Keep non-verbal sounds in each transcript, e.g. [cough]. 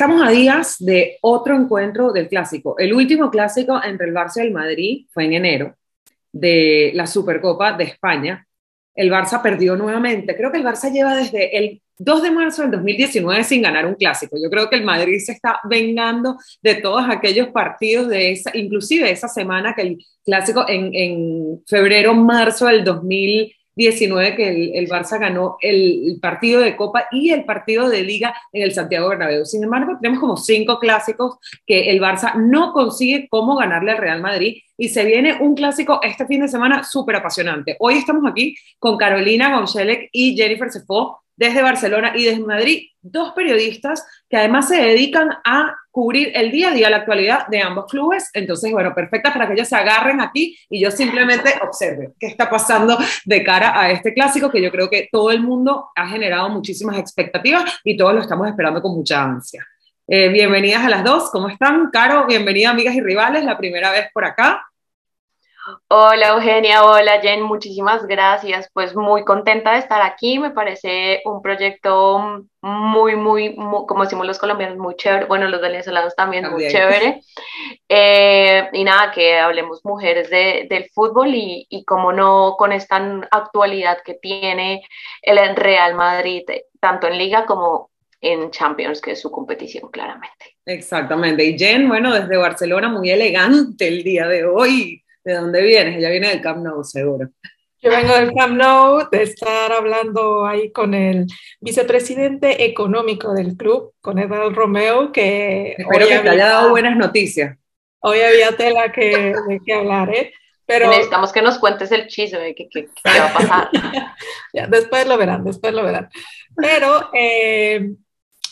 Estamos a días de otro encuentro del clásico. El último clásico entre el Barça y el Madrid fue en enero de la Supercopa de España. El Barça perdió nuevamente. Creo que el Barça lleva desde el 2 de marzo del 2019 sin ganar un clásico. Yo creo que el Madrid se está vengando de todos aquellos partidos de esa, inclusive esa semana que el clásico en, en febrero, marzo del 2019 19 que el, Barça ganó el, partido de Copa y el partido de Liga en el Santiago Bernabéu. Sin embargo, tenemos como cinco clásicos que el Barça no consigue cómo ganarle al Real Madrid y se viene un clásico este fin de semana súper apasionante. Hoy estamos aquí con Carolina González y Jennifer Cefó desde Barcelona y desde Madrid, dos periodistas que además se dedican a cubrir el día a día, la actualidad de ambos clubes. Entonces, bueno, perfecta para que ellos se agarren aquí y yo simplemente observe qué está pasando de cara a este clásico que yo creo que todo el mundo ha generado muchísimas expectativas y todos lo estamos esperando con mucha ansia. Eh, bienvenidas a las dos, ¿cómo están? Caro, bienvenida amigas y rivales, la primera vez por acá. Hola Eugenia, hola Jen, muchísimas gracias. Pues muy contenta de estar aquí. Me parece un proyecto muy, muy, como decimos los colombianos, muy chévere. Bueno, los venezolanos también, muy chévere. Eh, y nada, que hablemos mujeres del fútbol y, y como no con esta actualidad que tiene el Real Madrid, tanto en liga como en Champions, que es su competición, claramente. Exactamente. Y Jen, bueno, desde Barcelona, muy elegante el día de hoy ¿De dónde vienes? Ella viene del Camp Nou, seguro. Yo vengo del Camp Nou, de estar hablando ahí con el vicepresidente económico del club, con Edward Romeo, que... Espero que te haya dado buenas noticias. Hoy había tela que, de qué hablar, ¿eh? Pero, necesitamos que nos cuentes el chisme de qué, qué, va a pasar. [laughs] ya, después lo verán, después lo verán. Pero eh,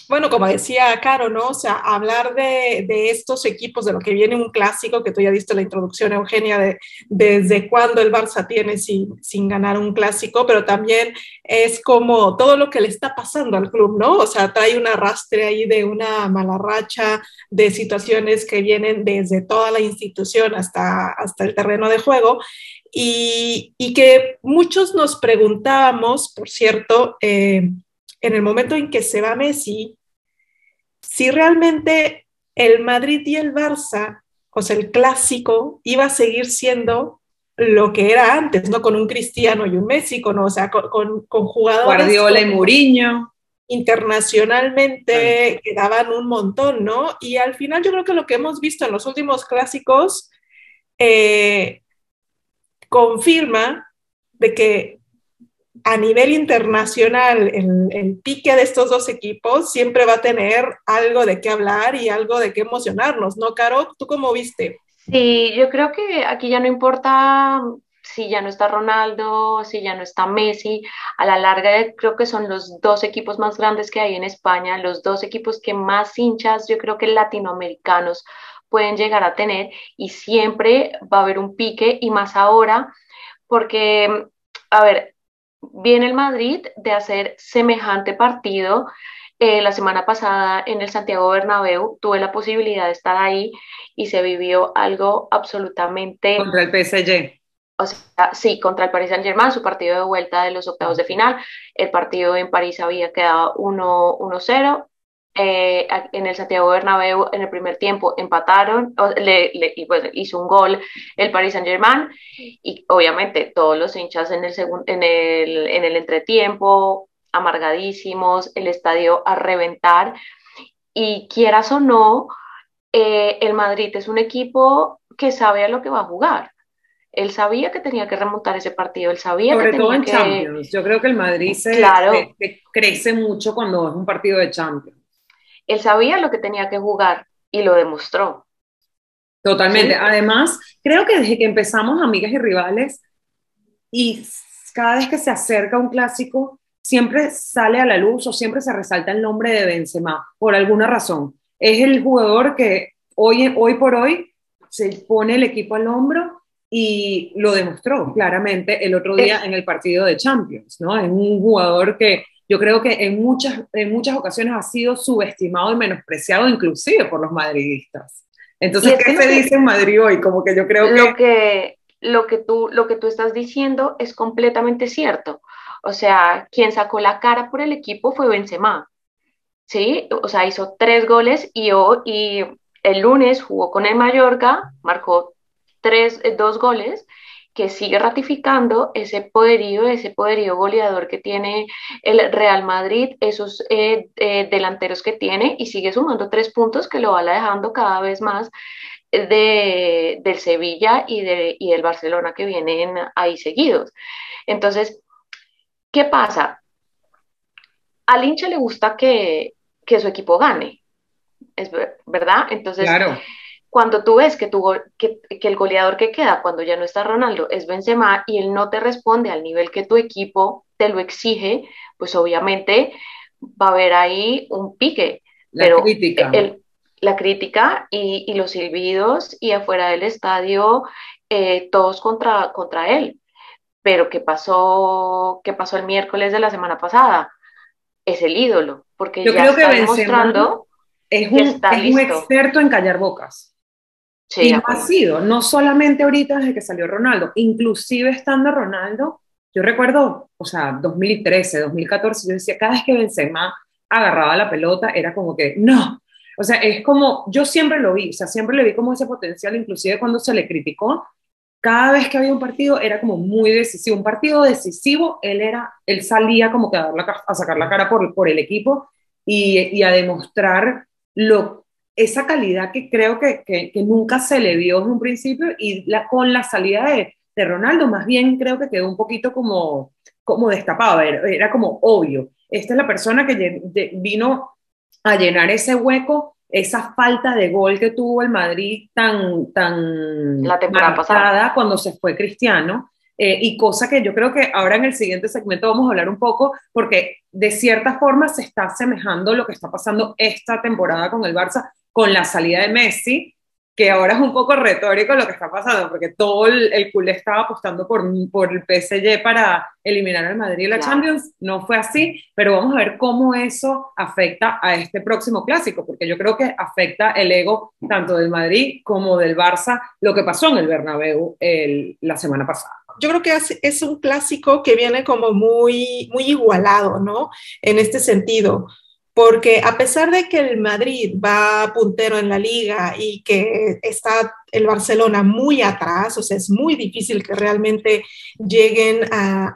bueno, como decía Caro, ¿no? O sea, hablar de, estos equipos, de lo que viene un clásico, que tú ya diste la introducción, Eugenia, de desde cuándo el Barça tiene sin, sin ganar un clásico, pero también es como todo lo que le está pasando al club, ¿no? O sea, trae un arrastre ahí de una mala racha, de situaciones que vienen desde toda la institución hasta, hasta el terreno de juego. Y, que muchos nos preguntábamos, por cierto, eh, en el momento en que se va Messi, si realmente el Madrid y el Barça, o sea, el clásico, iba a seguir siendo lo que era antes, ¿no? Con un Cristiano y un Messi, con, o sea, con, con, jugadores. Guardiola y Mourinho. Internacionalmente quedaban un montón, ¿no? Y al final yo creo que lo que hemos visto en los últimos clásicos eh, confirma de que a nivel internacional el, pique de estos dos equipos siempre va a tener algo de qué hablar y algo de qué emocionarnos, ¿no, Caro? ¿Tú cómo viste? Sí, yo creo que aquí ya no importa si ya no está Ronaldo, si ya no está Messi, a la larga creo que son los dos equipos más grandes que hay en España, los dos equipos que más hinchas, yo creo que latinoamericanos pueden llegar a tener y siempre va a haber un pique y más ahora porque, a ver, viene el Madrid de hacer semejante partido. Eh, la semana pasada en el Santiago Bernabéu tuve la posibilidad de estar ahí y se vivió algo absolutamente... Contra el PSG. O sea, sí, contra el Paris Saint Germain, su partido de vuelta de los octavos de final. El partido en París había quedado 1-0 eh, en el Santiago Bernabéu en el primer tiempo empataron y pues hizo un gol el Paris Saint Germain y obviamente todos los hinchas en el, en el, en el entretiempo amargadísimos, el estadio a reventar y quieras o no, eh, el Madrid es un equipo que sabe a lo que va a jugar. Él sabía que tenía que remontar ese partido, él sabía Sobre que todo tenía en Champions. Yo creo que el Madrid se, crece mucho cuando es un partido de Champions él sabía lo que tenía que jugar y lo demostró. Totalmente. Además, creo que desde que empezamos Amigas y Rivales y cada vez que se acerca un clásico, siempre sale a la luz o siempre se resalta el nombre de Benzema, por alguna razón. Es el jugador que hoy, hoy por hoy se pone el equipo al hombro y lo demostró claramente el otro día en el partido de Champions, ¿no? Es un jugador que yo creo que en muchas, en muchas ocasiones ha sido subestimado y menospreciado inclusive por los madridistas. Entonces, ¿qué se dice en Madrid hoy? Como que yo creo lo que... lo, que tú, lo que tú estás diciendo es completamente cierto. O sea, quien sacó la cara por el equipo fue Benzema. ¿sí? O sea, hizo tres goles y, y el lunes jugó con el Mallorca, marcó tres, eh, dos goles, que sigue ratificando ese poderío, ese poderío goleador que tiene el Real Madrid, esos eh, eh, delanteros que tiene y sigue sumando tres puntos que lo va dejando cada vez más de, del Sevilla y, de, y del Barcelona que vienen ahí seguidos. Entonces, ¿qué pasa? Al hincha le gusta que, que su equipo gane, verdad. Entonces, cuando tú ves que, tu, que, que, el goleador que queda cuando ya no está Ronaldo es Benzema y él no te responde al nivel que tu equipo te lo exige, pues obviamente va a haber ahí un pique. La crítica. la crítica y, y, los silbidos y afuera del estadio eh, todos contra, contra él. Pero ¿qué pasó, ¿qué pasó el miércoles de la semana pasada? Es el ídolo, porque Yo ya creo está que demostrando es un, es un experto en callar bocas. Sí, y ha sido, no solamente ahorita desde que salió Ronaldo, inclusive estando Ronaldo, yo recuerdo, o sea, 2013, 2014, yo decía, cada vez que Benzema agarraba la pelota, era como que, no, o sea, es como, yo siempre lo vi, o sea, siempre le vi como ese potencial, inclusive cuando se le criticó, cada vez que había un partido era como muy decisivo, un partido decisivo, él era, él salía como que a, dar la, a sacar la cara por, por el equipo y, y a demostrar lo, esa calidad que creo que, que, nunca se le vio en un principio y la, con la salida de, de, Ronaldo más bien creo que quedó un poquito como, como destapado, era, era como obvio. Esta es la persona que vino a llenar ese hueco, esa falta de gol que tuvo el Madrid tan, tan la temporada pasada cuando se fue Cristiano. Eh, y cosa que yo creo que ahora en el siguiente segmento vamos a hablar un poco, porque de cierta forma se está asemejando lo que está pasando esta temporada con el Barça, con la salida de Messi, que ahora es un poco retórico lo que está pasando, porque todo el, el culé estaba apostando por, por el PSG para eliminar al Madrid y la Champions. No fue así, pero vamos a ver cómo eso afecta a este próximo clásico, porque yo creo que afecta el ego tanto del Madrid como del Barça, lo que pasó en el Bernabéu el, la semana pasada yo creo que es, un clásico que viene como muy, muy igualado, ¿no? En este sentido, porque a pesar de que el Madrid va puntero en la liga y que está el Barcelona muy atrás, o sea, es muy difícil que realmente lleguen a,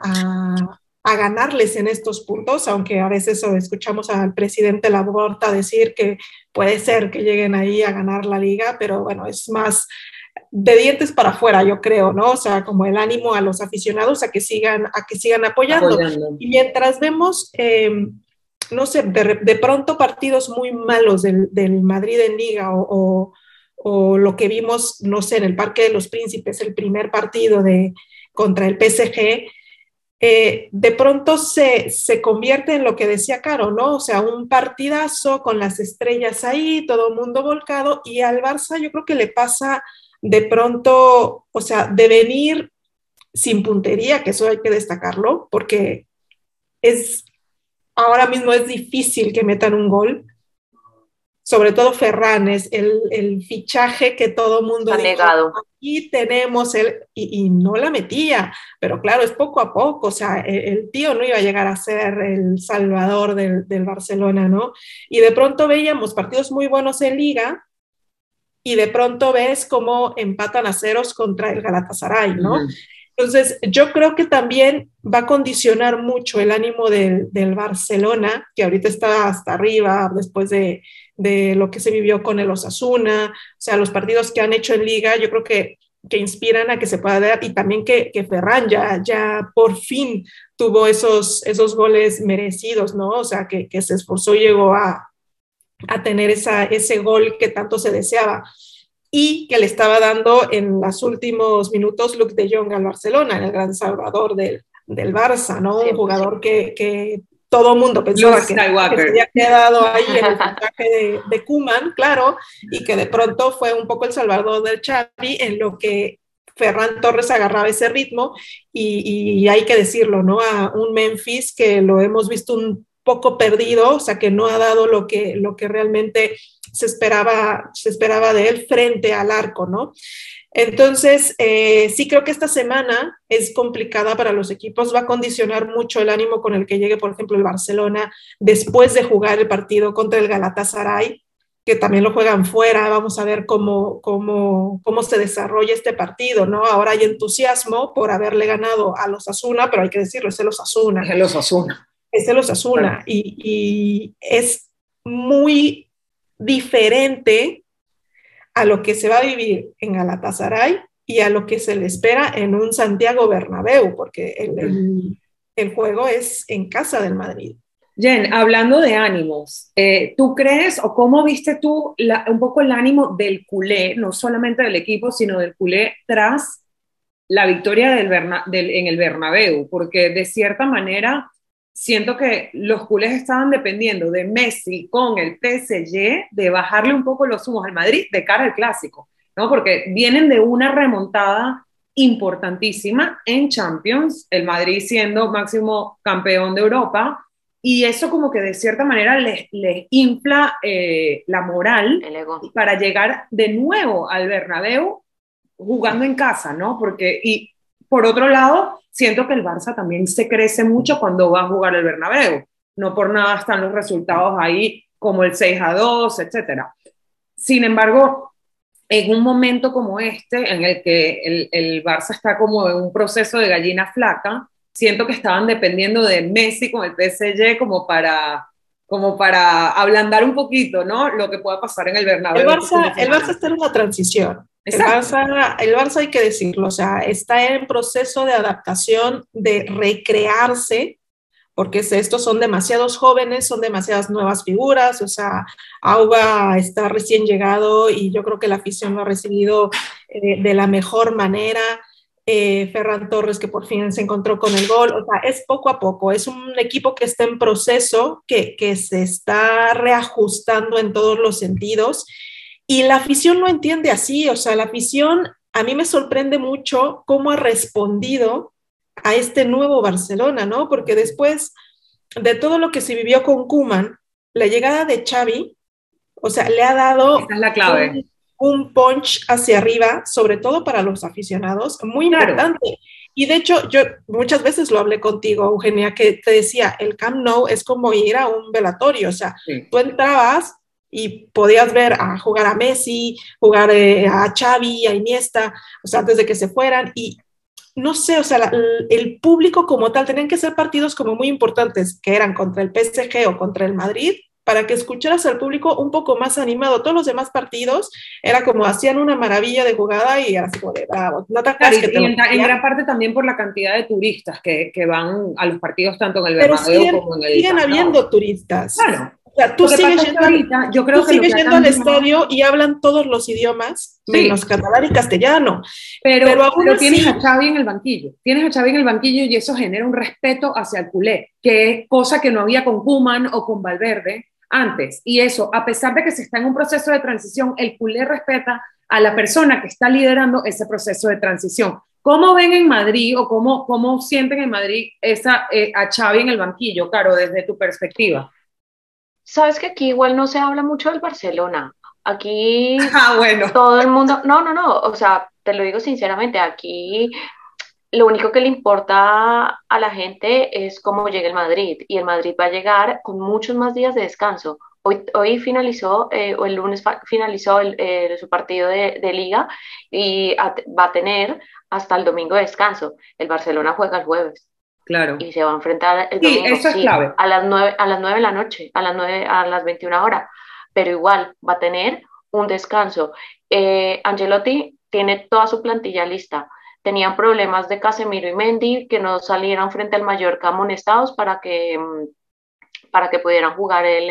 a, ganarles en estos puntos, aunque a veces escuchamos al presidente Laporta decir que puede ser que lleguen ahí a ganar la liga, pero bueno, es más de dientes para afuera, yo creo, ¿no? O sea, como el ánimo a los aficionados a que sigan, a que sigan apoyando. Y mientras vemos, em, no sé, de, pronto partidos muy malos del, Madrid en liga o, o, lo que vimos, no sé, en el Parque de los Príncipes, el primer partido de, contra el PSG, eh, de pronto se, se, convierte en lo que decía Caro, ¿no? O sea, un partidazo con las estrellas ahí, todo el mundo volcado, y al Barça yo creo que le pasa de pronto, o sea, de venir sin puntería, que eso hay que destacarlo, porque es ahora mismo es difícil que metan un gol. Sobre todo Ferranes, el, el fichaje que todo mundo ha negado. Aquí tenemos el, y, no la metía, pero claro, es poco a poco. O sea, el, tío no iba a llegar a ser el salvador del, del Barcelona, ¿no? Y de pronto veíamos partidos muy buenos en Liga, y de pronto ves cómo empatan a ceros contra el Galatasaray, ¿no? Entonces, yo creo que también va a condicionar mucho el ánimo del, Barcelona, que ahorita está hasta arriba después de, lo que se vivió con el Osasuna, o sea, los partidos que han hecho en liga, yo creo que, que inspiran a que se pueda dar y también que, que Ferran ya, ya por fin tuvo esos, esos goles merecidos, ¿no? O sea, que, se esforzó y llegó a, a tener ese gol que tanto se deseaba y que le estaba dando en los últimos minutos Luke de Jong al Barcelona, el gran salvador del, del Barça, ¿no? Un jugador que, que todo mundo pensaba que, que, se había quedado ahí en el [laughs] montaje de, de Kuman, claro, y que de pronto fue un poco el salvador del Xavi en lo que Ferran Torres agarraba ese ritmo y, y, hay que decirlo, ¿no? A un Memphis que lo hemos visto un poco perdido, o sea, que no ha dado lo que, lo que realmente se esperaba, se esperaba de él frente al arco, ¿no? Entonces, eh, sí creo que esta semana es complicada para los equipos, va a condicionar mucho el ánimo con el que llegue, por ejemplo, el Barcelona después de jugar el partido contra el Galatasaray, que también lo juegan fuera, vamos a ver cómo, cómo, cómo se desarrolla este partido, ¿no? Ahora hay entusiasmo por haberle ganado a los Asuna, pero hay que decirlo, es el Osasuna. Es el Osasuna. Es el Osasuna y, y es muy diferente a lo que se va a vivir en Galatasaray y a lo que se le espera en un Santiago Bernabéu, porque el, el, juego es en casa del Madrid. Jen, hablando de ánimos, eh, ¿tú crees o cómo viste tú un poco el ánimo del culé, no solamente del equipo, sino del culé tras la victoria del, del en el Bernabéu? Porque de cierta manera siento que los culés estaban dependiendo de Messi con el PSG de bajarle un poco los humos al Madrid de cara al clásico, ¿no? Porque vienen de una remontada importantísima en Champions, el Madrid siendo máximo campeón de Europa, y eso como que de cierta manera les, infla eh, la moral para llegar de nuevo al Bernabéu jugando en casa, ¿no? Porque, y por otro lado, siento que el Barça también se crece mucho cuando va a jugar el Bernabéu. No por nada están los resultados ahí como el 6 a 2, etc. Sin embargo, en un momento como este, en el que el, el, Barça está como en un proceso de gallina flaca, siento que estaban dependiendo de Messi con el PSG como para, como para ablandar un poquito, ¿no? Lo que pueda pasar en el Bernabéu. El Barça, el Barça está en una transición. El Barça, el Barça, hay que decirlo, o sea, está en proceso de adaptación, de recrearse, porque estos son demasiados jóvenes, son demasiadas nuevas figuras, o sea, Auba está recién llegado y yo creo que la afición lo ha recibido eh, de la mejor manera. Eh, Ferran Torres que por fin se encontró con el gol, o sea, es poco a poco, es un equipo que está en proceso, que, que se está reajustando en todos los sentidos y la afición lo entiende así, o sea, la afición a mí me sorprende mucho cómo ha respondido a este nuevo Barcelona, ¿no? Porque después de todo lo que se vivió con Kuman, la llegada de Xavi, o sea, le ha dado la clave. Un, punch hacia arriba, sobre todo para los aficionados, muy importante. Y de hecho, yo muchas veces lo hablé contigo, Eugenia, que te decía, el Camp Nou es como ir a un velatorio, o sea, tú entrabas y podías ver a jugar a Messi, jugar eh, a Xavi, a Iniesta, o sea, antes de que se fueran y no sé, o sea, el público como tal, tenían que ser partidos como muy importantes, que eran contra el PSG o contra el Madrid, para que escucharas al público un poco más animado. Todos los demás partidos era como hacían una maravilla de jugada y era así como de bravo. No te claro, y en, gran parte también por la cantidad de turistas que, que van a los partidos tanto en el Bernabéu como en el siguen habiendo turistas. Claro. O sea, tú sigues yendo, ahorita, yo creo que sigues yendo al estadio y hablan todos los idiomas, menos catalán y castellano. Pero, pero, tienes a Xavi en el banquillo, tienes a Xavi en el banquillo y eso genera un respeto hacia el culé, que es cosa que no había con Kuman o con Valverde antes. Y eso, a pesar de que se está en un proceso de transición, el culé respeta a la persona que está liderando ese proceso de transición. ¿Cómo ven en Madrid o cómo, cómo sienten en Madrid esa, eh, a Xavi en el banquillo, Caro, desde tu perspectiva? Sabes que aquí igual no se habla mucho del Barcelona. Aquí [laughs] ah, bueno. todo el mundo, no, no, no, o sea, te lo digo sinceramente, aquí lo único que le importa a la gente es cómo llega el Madrid y el Madrid va a llegar con muchos más días de descanso. Hoy, hoy finalizó, eh, o el lunes finalizó el, su partido de, de liga y va a tener hasta el domingo de descanso. El Barcelona juega el jueves. Claro. Y se va a enfrentar el domingo, sí, eso es clave. a las 9 a las 9 de la noche, a las 9 a las 21 horas, pero igual va a tener un descanso. Eh, Angelotti tiene toda su plantilla lista. Tenían problemas de Casemiro y Mendy que no salieron frente al Mallorca amonestados para que mm, para que pudieran jugar el,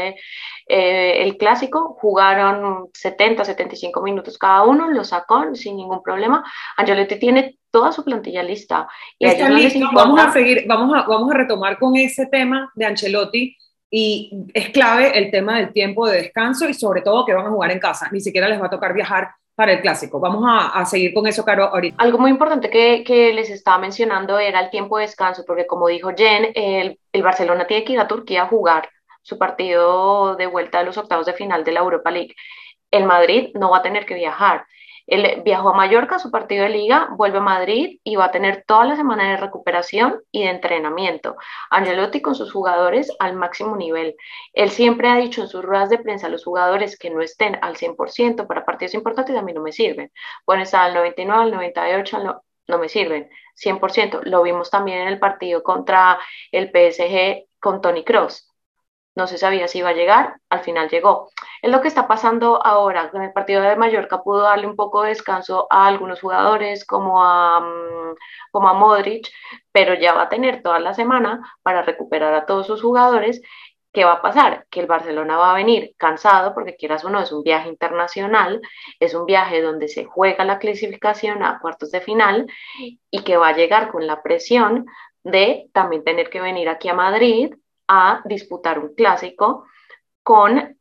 eh, el clásico. Jugaron 70, 75 minutos cada uno, lo sacó sin ningún problema. Angelotti tiene toda su plantilla lista. Y Está listo. Vamos a seguir, vamos a, vamos a retomar con ese tema de Ancelotti. Y es clave el tema del tiempo de descanso y sobre todo que van a jugar en casa. Ni siquiera les va a tocar viajar para el clásico. Vamos a, a, seguir con eso, Caro, ahorita. Algo muy importante que, que, les estaba mencionando era el tiempo de descanso, porque como dijo Jen, el, el, Barcelona tiene que ir a Turquía a jugar su partido de vuelta a los octavos de final de la Europa League. El Madrid no va a tener que viajar. Él viajó a Mallorca, su partido de liga, vuelve a Madrid y va a tener toda la semana de recuperación y de entrenamiento. Angelotti con sus jugadores al máximo nivel. Él siempre ha dicho en sus ruedas de prensa a los jugadores que no estén al 100% para partidos importantes a mí no me sirven. Pueden estar al 99, al 98, no, no me sirven. 100%. Lo vimos también en el partido contra el PSG con Tony Cross no se sabía si iba a llegar, al final llegó. Es lo que está pasando ahora. En el partido de Mallorca pudo darle un poco de descanso a algunos jugadores como a, mm, como a Modric, pero ya va a tener toda la semana para recuperar a todos sus jugadores. ¿Qué va a pasar? Que el Barcelona va a venir cansado porque quieras o no, es un viaje internacional, es un viaje donde se juega la clasificación a cuartos de final y que va a llegar con la presión de también tener que venir aquí a Madrid a disputar un clásico con,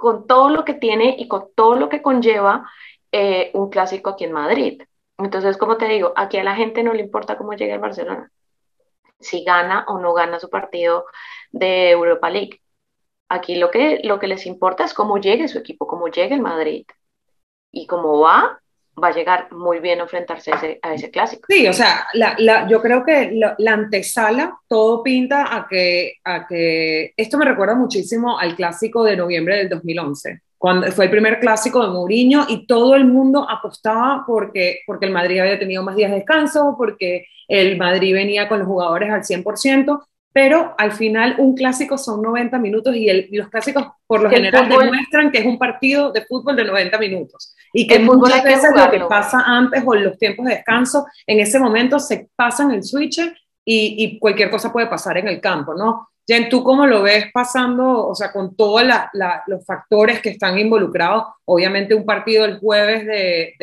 con todo lo que tiene y con todo lo que conlleva eh, un clásico aquí en Madrid. Entonces, como te digo, aquí a la gente no le importa cómo llegue el Barcelona, si gana o no gana su partido de Europa League. Aquí lo que, lo que les importa es cómo llegue su equipo, cómo llegue el Madrid. Y cómo va, va a llegar muy bien a enfrentarse a ese, clásico. Sí, o sea, la, yo creo que la, antesala todo pinta a que, a que esto me recuerda muchísimo al clásico de noviembre del 2011 cuando fue el primer clásico de Mourinho y todo el mundo apostaba porque, porque el Madrid había tenido más días de descanso, porque el Madrid venía con los jugadores al 100%, pero al final un clásico son 90 minutos y, los clásicos por lo general demuestran que es un partido de fútbol de 90 minutos y que muchas veces lo que pasa antes o en los tiempos de descanso, en ese momento se pasan el switch y, cualquier cosa puede pasar en el campo, ¿no? Jen, ¿tú cómo lo ves pasando, o sea, con todos los factores que están involucrados? Obviamente un partido el jueves de,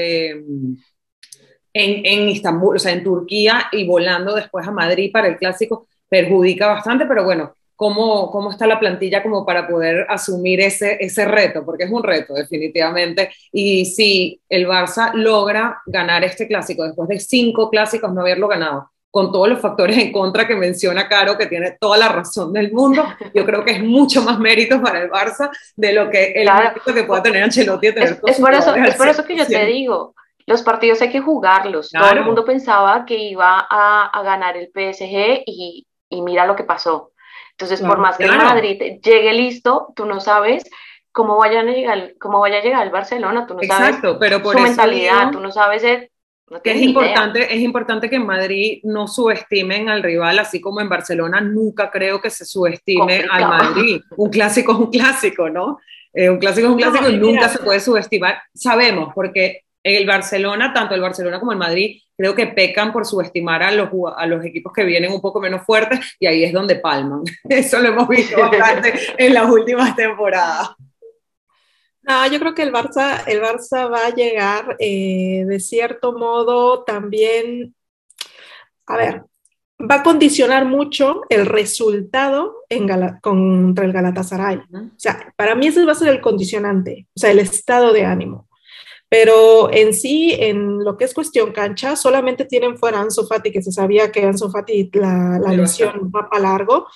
en, en Istambul, o sea, en Turquía y volando después a Madrid para el clásico perjudica bastante, pero bueno, ¿cómo, cómo está la plantilla como para poder asumir ese, ese reto? Porque es un reto, definitivamente. Y si el Barça logra ganar este clásico después de cinco clásicos no haberlo ganado, con todos los factores en contra que menciona Caro, que tiene toda la razón del mundo, yo creo que es mucho más mérito para el Barça de lo que el mérito que pueda tener Ancelotti. Tener es, es, por eso, es por eso que yo te digo, los partidos hay que jugarlos. Todo el mundo pensaba que iba a, a ganar el PSG y, y mira lo que pasó. Entonces, por más que el Madrid llegue listo, tú no sabes cómo, vayan a llegar, cómo vaya a llegar el Barcelona, tú no sabes pero por su mentalidad, tú no sabes... es, importante, es importante que en Madrid no subestimen al rival, así como en Barcelona nunca creo que se subestime al Madrid. Un clásico es un clásico, ¿no? Eh, un clásico es un clásico y nunca se puede subestimar. Sabemos, porque el Barcelona, tanto el Barcelona como el Madrid, creo que pecan por subestimar a los, a los equipos que vienen un poco menos fuertes y ahí es donde palman. [laughs] Eso lo hemos visto bastante [laughs] en las últimas temporadas. No, yo creo que el Barça, el Barça va a llegar eh, de cierto modo también, a ver, va a condicionar mucho el resultado en contra el Galatasaray. O sea, para mí ese va a ser el condicionante, o sea, el estado de ánimo. Pero en sí, en lo que es cuestión cancha, solamente tienen fuera a Ansu Fati, que se sabía que Ansu Fati la, la lesión va para largo,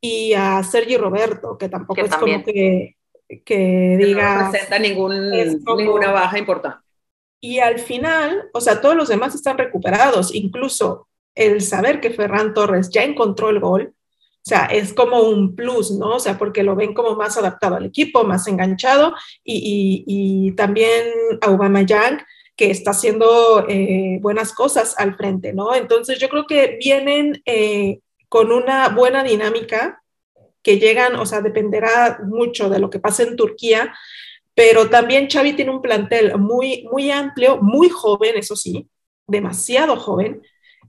y a Sergi Roberto, que tampoco es como que, que diga... No presenta ningún, ninguna baja importante. Y al final, o sea, todos los demás están recuperados, incluso el saber que Ferran Torres ya encontró el gol, o sea, es como un plus, ¿no? O sea, porque lo ven como más adaptado al equipo, más enganchado y, y, y también Aubameyang que está haciendo eh, buenas cosas al frente, ¿no? Entonces yo creo que vienen eh, con una buena dinámica que llegan, o sea, dependerá mucho de lo que pase en Turquía, pero también Xavi tiene un plantel muy, muy amplio, muy joven, eso sí, demasiado joven,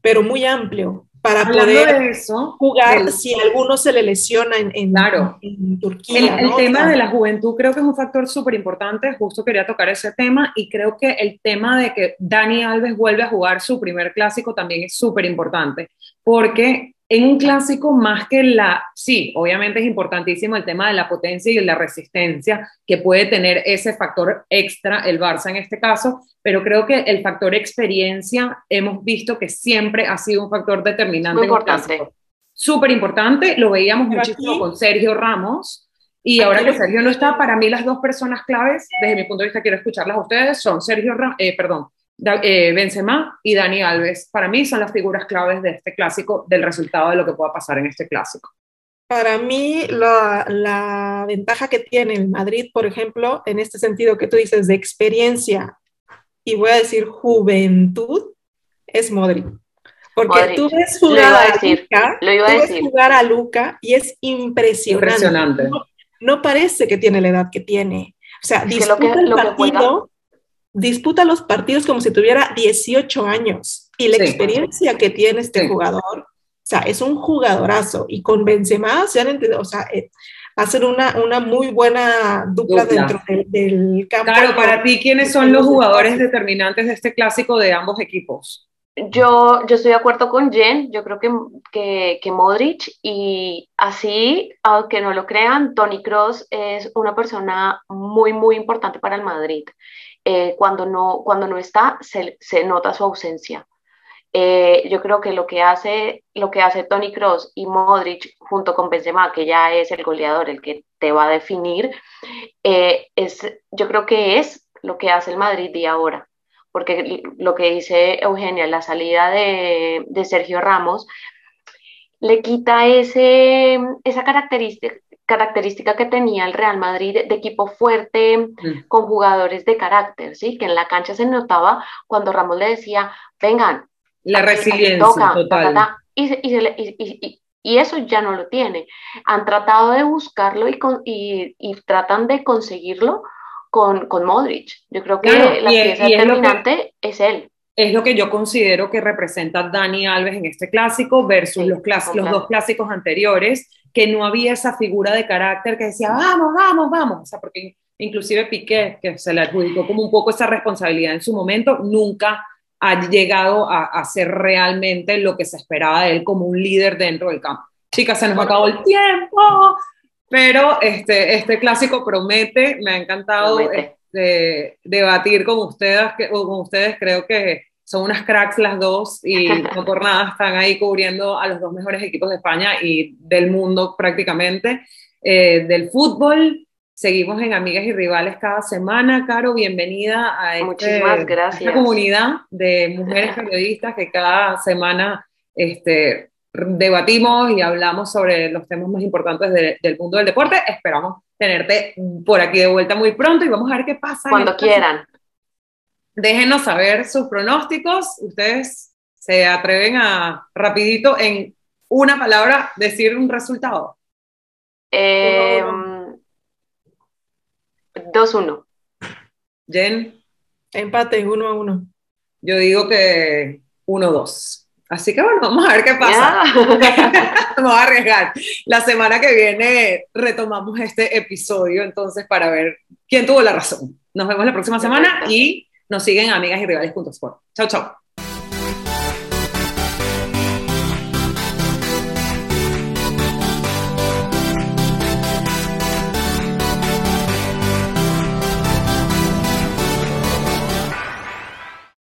pero muy amplio para poder jugar si alguno se le lesiona en, en, Turquía. El, tema de la juventud creo que es un factor súper importante, justo quería tocar ese tema y creo que el tema de que Dani Alves vuelve a jugar su primer clásico también es súper importante, porque en un clásico más que la, sí, obviamente es importantísimo el tema de la potencia y la resistencia que puede tener ese factor extra el Barça en este caso, pero creo que el factor experiencia hemos visto que siempre ha sido un factor determinante. importante. súper importante, lo veíamos muchísimo con Sergio Ramos, y ahora que Sergio no está, para mí las dos personas claves, desde mi punto de vista quiero escucharlas a ustedes, son Sergio, eh, perdón, eh, Benzema y Dani Alves. Para mí son las figuras claves de este clásico, del resultado de lo que pueda pasar en este clásico. Para mí, la, la, ventaja que tiene el Madrid, por ejemplo, en este sentido que tú dices de experiencia y voy a decir juventud, es Modric. Porque tú ves jugar a, Luca, lo iba a decir. jugar a Luca y es impresionante. impresionante. No, parece que tiene la edad que tiene. O sea, disputa el partido, disputa los partidos como si tuviera 18 años. Y la experiencia que tiene este jugador o sea, es un jugadorazo y con Benzema se han entendido, o sea, eh, hacen una, una muy buena dupla, dentro del, campo. Claro, para ti, ¿quiénes son los jugadores determinantes de este clásico de ambos equipos? Yo, yo estoy de acuerdo con Jen, yo creo que, que, que Modric y así, aunque no lo crean, Tony Cross es una persona muy, muy importante para el Madrid. Eh, cuando, no, cuando no está, se, se nota su ausencia. Eh, yo creo que lo que hace lo que hace Tony Cross y Modric junto con Benzema, que ya es el goleador, el que te va a definir, eh, es, yo creo que es lo que hace el Madrid de ahora, porque lo que dice Eugenia, la salida de, de Sergio Ramos, le quita ese, esa característica, característica que tenía el Real Madrid de, equipo fuerte, mm. con jugadores de carácter, ¿sí? que en la cancha se notaba cuando Ramos le decía, vengan, la resiliencia total. y, eso ya no lo tiene. Han tratado de buscarlo y, y, tratan de conseguirlo con, con, Modric. Yo creo que la pieza determinante es, él. Es lo que yo considero que representa Dani Alves en este clásico versus los, los dos clásicos anteriores, que no había esa figura de carácter que decía, vamos, vamos, vamos. O sea, porque inclusive Piqué, que se le adjudicó como un poco esa responsabilidad en su momento, nunca ha llegado a, a, ser realmente lo que se esperaba de él como un líder dentro del campo. Chicas, se nos acabó el tiempo, pero este, este clásico promete, me ha encantado este, debatir con ustedes, con ustedes, creo que son unas cracks las dos y [laughs] no por nada están ahí cubriendo a los dos mejores equipos de España y del mundo prácticamente, eh, del fútbol, Seguimos en Amigas y Rivales cada semana. Caro, bienvenida a, este, esta comunidad de mujeres periodistas que cada semana este, debatimos y hablamos sobre los temas más importantes del mundo del deporte. Esperamos tenerte por aquí de vuelta muy pronto y vamos a ver qué pasa. Cuando quieran. Déjenos saber sus pronósticos. Ustedes se atreven a rapidito en una palabra decir un resultado. Eh, 2-1. Jen. Empate, 1 a 1. Yo digo que 1-2. Así que bueno, vamos a ver qué pasa. [laughs] vamos a arriesgar. La semana que viene retomamos este episodio entonces para ver quién tuvo la razón. Nos vemos la próxima semana y nos siguen amigas y rivales.sport. Chao, chao.